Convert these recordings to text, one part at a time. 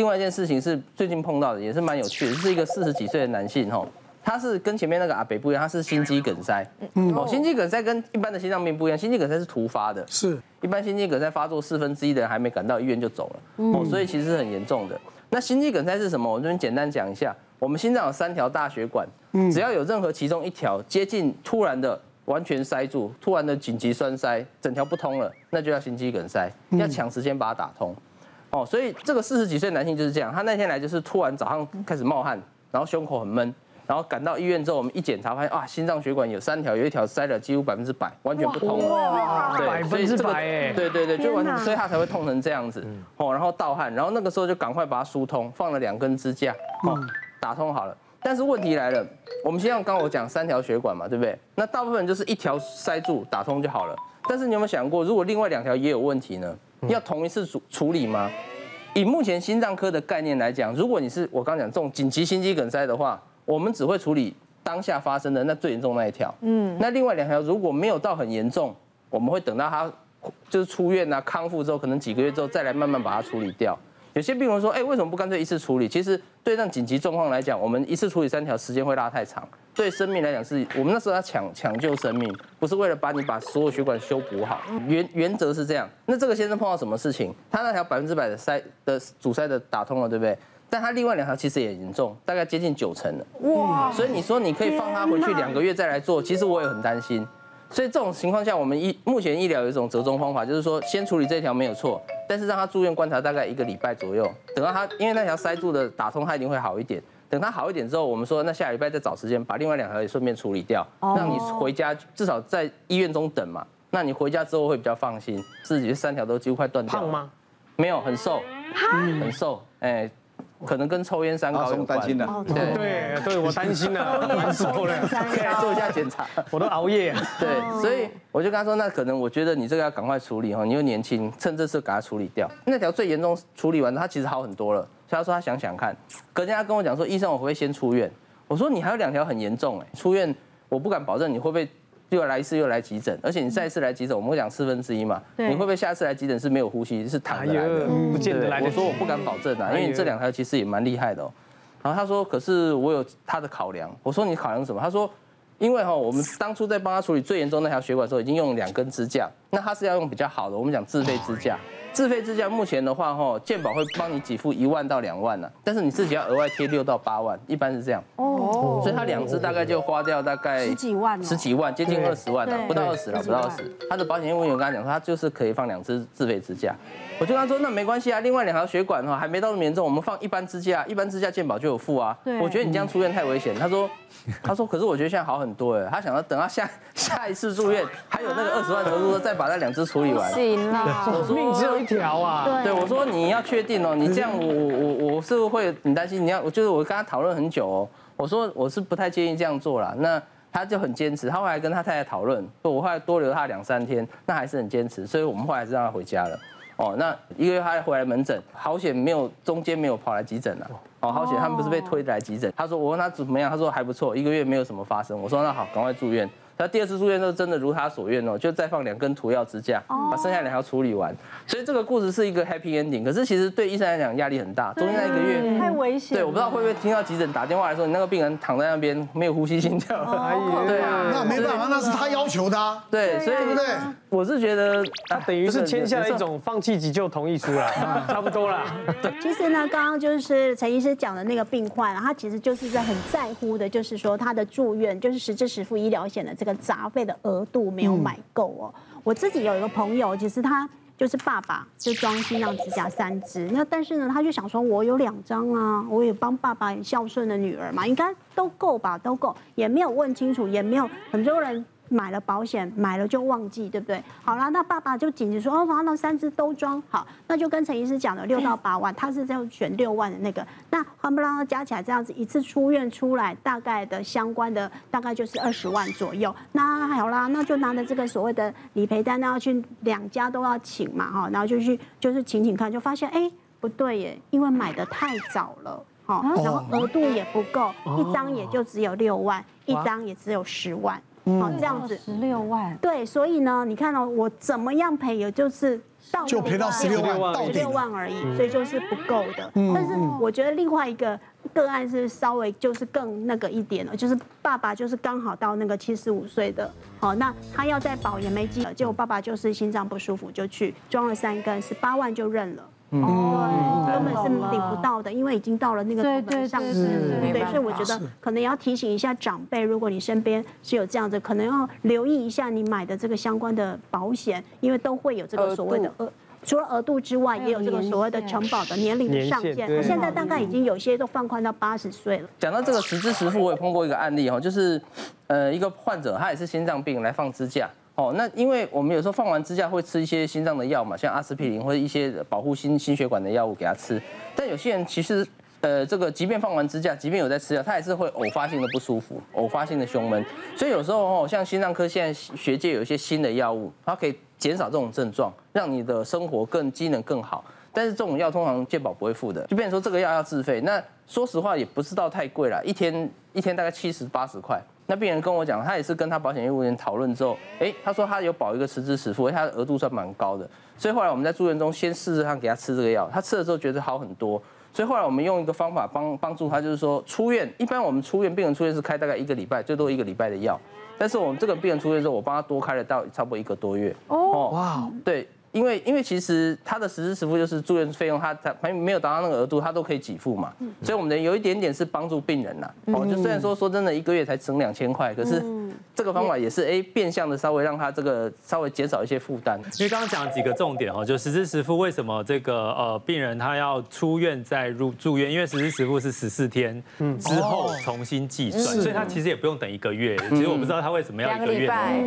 另外一件事情是最近碰到的，也是蛮有趣的，是一个四十几岁的男性吼，他是跟前面那个阿北不一样，他是心肌梗塞。嗯哦，心肌梗塞跟一般的心脏病不一样，心肌梗塞是突发的，是一般心肌梗塞发作四分之一的人还没赶到医院就走了，哦，所以其实是很严重的。那心肌梗塞是什么？我这边简单讲一下，我们心脏有三条大血管，只要有任何其中一条接近突然的完全塞住，突然的紧急栓塞，整条不通了，那就要心肌梗塞，要抢时间把它打通。哦，所以这个四十几岁男性就是这样，他那天来就是突然早上开始冒汗，然后胸口很闷，然后赶到医院之后，我们一检查发现啊，心脏血管有三条，有一条塞了几乎百分之百，完全不通了。对，百分之百哎，对对对，就完全，所以他才会痛成这样子。哦，然后盗汗，然后那个时候就赶快把它疏通，放了两根支架，哦，打通好了。但是问题来了，我们先像刚刚我讲三条血管嘛，对不对？那大部分就是一条塞住打通就好了。但是你有没有想过，如果另外两条也有问题呢？要同一次处处理吗？以目前心脏科的概念来讲，如果你是我刚讲这种紧急心肌梗塞的话，我们只会处理当下发生的那最严重那一条。嗯，那另外两条如果没有到很严重，我们会等到他就是出院啊康复之后，可能几个月之后再来慢慢把它处理掉。有些病人说，哎，为什么不干脆一次处理？其实对那紧急状况来讲，我们一次处理三条，时间会拉太长。对生命来讲，是我们那时候要抢抢救生命，不是为了把你把所有血管修补好。原原则是这样。那这个先生碰到什么事情？他那条百分之百的塞的阻塞的打通了，对不对？但他另外两条其实也严重，大概接近九成了。哇！所以你说你可以放他回去两个月再来做，其实我也很担心。所以这种情况下，我们医目前医疗有一种折中方法，就是说先处理这条没有错，但是让他住院观察大概一个礼拜左右，等到他因为那条塞住的打通，他一定会好一点。等他好一点之后，我们说那下礼拜再找时间把另外两条也顺便处理掉，让你回家至少在医院中等嘛。那你回家之后会比较放心。自己三条都几乎快断掉了。胖吗？没有，很瘦，很瘦。哎，可能跟抽烟三高有关。对对对，我担心了，蛮瘦了，可以来做一下检查。我都熬夜。对，所以我就跟他说，那可能我觉得你这个要赶快处理哈，你又年轻，趁这次给它处理掉。那条最严重处理完，它其实好很多了。所以他说他想想看，隔天他跟我讲说，医生我会不会先出院？我说你还有两条很严重哎，出院我不敢保证你会不会又来一次又来急诊，而且你再一次来急诊，我们会讲四分之一嘛，你会不会下次来急诊是没有呼吸是躺着来的？不见得来。我说我不敢保证啊，因为你这两条其实也蛮厉害的哦。然后他说可是我有他的考量，我说你考量什么？他说因为哈我们当初在帮他处理最严重那条血管的时候已经用了两根支架，那他是要用比较好的，我们讲自费支架。自费支架目前的话，哈，健保会帮你给付一万到两万呢，但是你自己要额外贴六到八万，一般是这样。哦，所以他两支大概就花掉大概十几万，十几万，接近二十万了，不到二十了，不到二十。他的保险业务员跟他讲说，他就是可以放两支自费支架。我就跟他说，那没关系啊，另外两条血管哈还没到那么严重，我们放一般支架，一般支架健保就有付啊。我觉得你这样出院太危险。他说，他说，可是我觉得现在好很多哎。他想要等到下下一次住院还有那个二十万投入，再把那两只处理完。行了，命只有一条啊。对，我说你要确定哦，你这样我我我我是不是会很担心？你要，就是我跟他讨论很久哦，我说我是不太建议这样做啦。那他就很坚持，他后来跟他太太讨论，我后来多留他两三天，那还是很坚持，所以我们后来是让他回家了。哦，那一个月他回来门诊，好险没有中间没有跑来急诊了。哦，好险他们不是被推来急诊。他说我问他怎么样，他说还不错，一个月没有什么发生。我说那好，赶快住院。他第二次住院都真的如他所愿哦，就再放两根涂药支架，把剩下两条处理完。所以这个故事是一个 happy ending。可是其实对医生来讲压力很大，中间那一个月太危险。对，我不知道会不会听到急诊打电话来说，你那个病人躺在那边没有呼吸心跳。对啊，那没办法，那是他要求的。对，所以对不对？我是觉得他等于是签下一种放弃急救同意书了，差不多啦。对，其实呢，刚刚就是陈医师讲的那个病患，他其实就是在很在乎的，就是说他的住院，就是实支实付医疗险的这个杂费的。额度没有买够哦，我自己有一个朋友，其实他就是爸爸就装心脏支架三支，那但是呢，他就想说，我有两张啊，我也帮爸爸孝顺的女儿嘛，应该都够吧，都够，也没有问清楚，也没有很多人。买了保险，买了就忘记，对不对？好啦，那爸爸就紧急说，哦，把那三支都装好，那就跟陈医师讲了六到八万，他是这样选六万的那个，那还不啷加起来这样子一次出院出来，大概的相关的大概就是二十万左右。那好啦，那就拿着这个所谓的理赔单，那要去两家都要请嘛，哈，然后就去就是请请看，就发现哎不对耶，因为买的太早了，好，然后额度也不够，一张也就只有六万，一张也只有十万。好，这样子。十六万，对，所以呢，你看哦，我怎么样赔，也就是到就赔到十六万，十六万而已，所以就是不够的。但是我觉得另外一个个案是稍微就是更那个一点了，就是爸爸就是刚好到那个七十五岁的，好，那他要再保也没机会，结果爸爸就是心脏不舒服就去装了三根，十八万就认了。哦，根本是领不到的，因为已经到了那个对对。对，所以我觉得可能要提醒一下长辈，如果你身边是有这样子，可能要留意一下你买的这个相关的保险，因为都会有这个所谓的额，除了额度之外，也有这个所谓的承保的年龄的上限。现在大概已经有些都放宽到八十岁了。讲到这个实支实付，我也碰过一个案例哈，就是呃一个患者，他也是心脏病来放支架。哦，那因为我们有时候放完支架会吃一些心脏的药嘛，像阿司匹林或者一些保护心心血管的药物给他吃。但有些人其实，呃，这个即便放完支架，即便有在吃药，他还是会偶发性的不舒服，偶发性的胸闷。所以有时候哦，像心脏科现在学界有一些新的药物，它可以减少这种症状，让你的生活更机能更好。但是这种药通常健保不会付的，就变成说这个药要自费。那说实话也不是到太贵啦，一天一天大概七十八十块。那病人跟我讲，他也是跟他保险业务员讨论之后，哎，他说他有保一个实支实付，他的额度算蛮高的。所以后来我们在住院中先试试看给他吃这个药，他吃了之后觉得好很多。所以后来我们用一个方法帮帮助他，就是说出院，一般我们出院病人出院是开大概一个礼拜，最多一个礼拜的药。但是我们这个病人出院之后，我帮他多开了到差不多一个多月。哦，哇，对。因为因为其实他的实支实付就是住院费用，他他没没有达到那个额度，他都可以给付嘛。所以我们的有一点点是帮助病人呐。哦，就虽然说说真的一个月才省两千块，可是这个方法也是哎变相的稍微让他这个稍微减少一些负担。因为刚刚讲了几个重点哦，就实支实付为什么这个呃病人他要出院再入住院？因为实支实付是十四天之后重新计算，所以他其实也不用等一个月。其实我不知道他为什么要一个月，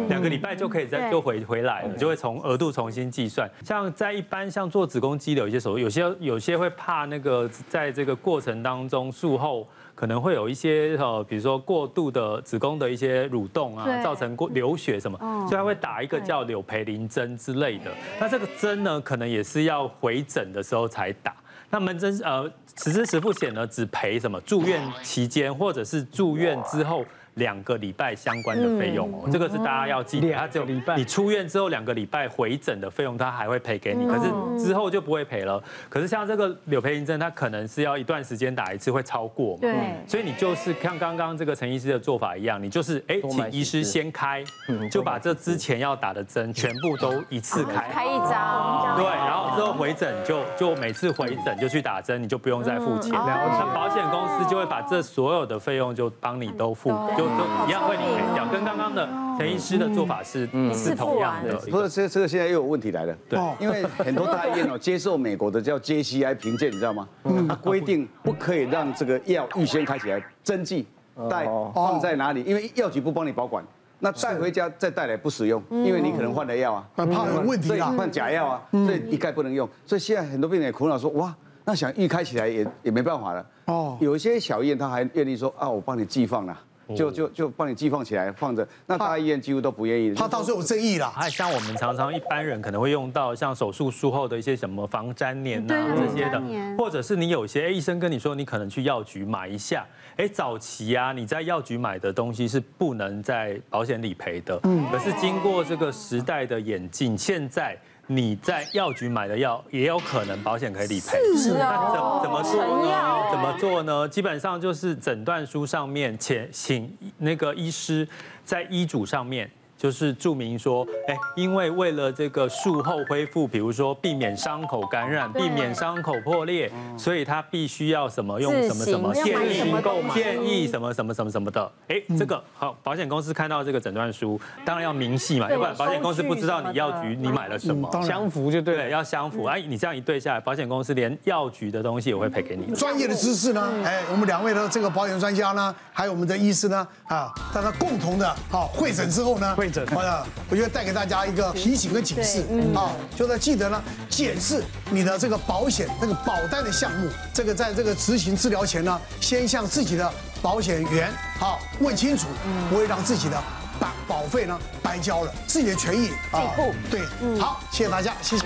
两个礼拜就可以再就回回来了，就会从额度重新计算。像在一般像做子宫肌瘤一些手术，有些有些会怕那个在这个过程当中术后可能会有一些呃，比如说过度的子宫的一些蠕动啊，造成过流血什么，所以他会打一个叫柳培林针之类的。那这个针呢，可能也是要回诊的时候才打。那门诊呃，实支实付险呢，只赔什么住院期间或者是住院之后。两个礼拜相关的费用哦，这个是大家要记得。他只有你出院之后两个礼拜回诊的费用，他还会赔给你，可是之后就不会赔了。可是像这个柳培林针，它可能是要一段时间打一次，会超过嘛。对。所以你就是像刚刚这个陈医师的做法一样，你就是哎，请医师先开，就把这之前要打的针全部都一次开。开一张。对，然后之后回诊就就每次回诊就去打针，你就不用再付钱。那保险公司就会把这所有的费用就帮你都付。就都一样会理赔掉，跟刚刚的陈医师的做法是是同样的。不是，这这个现在又有问题来了。对，因为很多大医院哦接受美国的叫 JCI 评鉴，你知道吗？它规定不可以让这个药预先开起来，针剂带放在哪里？因为药局不帮你保管，那带回家再带来不使用，因为你可能换了药啊，怕有问题啊，换假药啊，所以一概不能用。所以现在很多病人也苦恼说，哇，那想预开起来也也没办法了。哦，有一些小医院他还愿意说啊，我帮你寄放了。就就就帮你寄放起来放着，那大医院几乎都不愿意。他倒是有争议啦。还像我们常常一般人可能会用到像手术术后的一些什么防粘连啊这些的，或者是你有些哎医生跟你说你可能去药局买一下，哎早期啊你在药局买的东西是不能在保险理赔的，嗯，可是经过这个时代的演进，现在。你在药局买的药也有可能保险可以理赔，是啊，那怎怎么做呢？怎么做呢？基本上就是诊断书上面，请请那个医师在医嘱上面。就是注明说，哎，因为为了这个术后恢复，比如说避免伤口感染、避免伤口破裂，所以他必须要什么用什么什么建议购买建议什么什么什么什么的。哎，这个好，保险公司看到这个诊断书，当然要明细嘛，要不然保险公司不知道你药局你买了什么，相符就对了，要相符。哎，你这样一对下来，保险公司连药局的东西也会赔给你。专业的知识呢？哎，我们两位的这个保险专家呢，还有我们的医师呢，啊，大家共同的好会诊之后呢，会诊，好的。我觉得带给大家一个提醒跟警示。啊，就是记得呢，检视你的这个保险那个保单的项目，这个在这个执行治疗前呢，先向自己的保险员好问清楚，不会让自己的保保费呢白交了，自己的权益啊，对，好，谢谢大家，谢谢。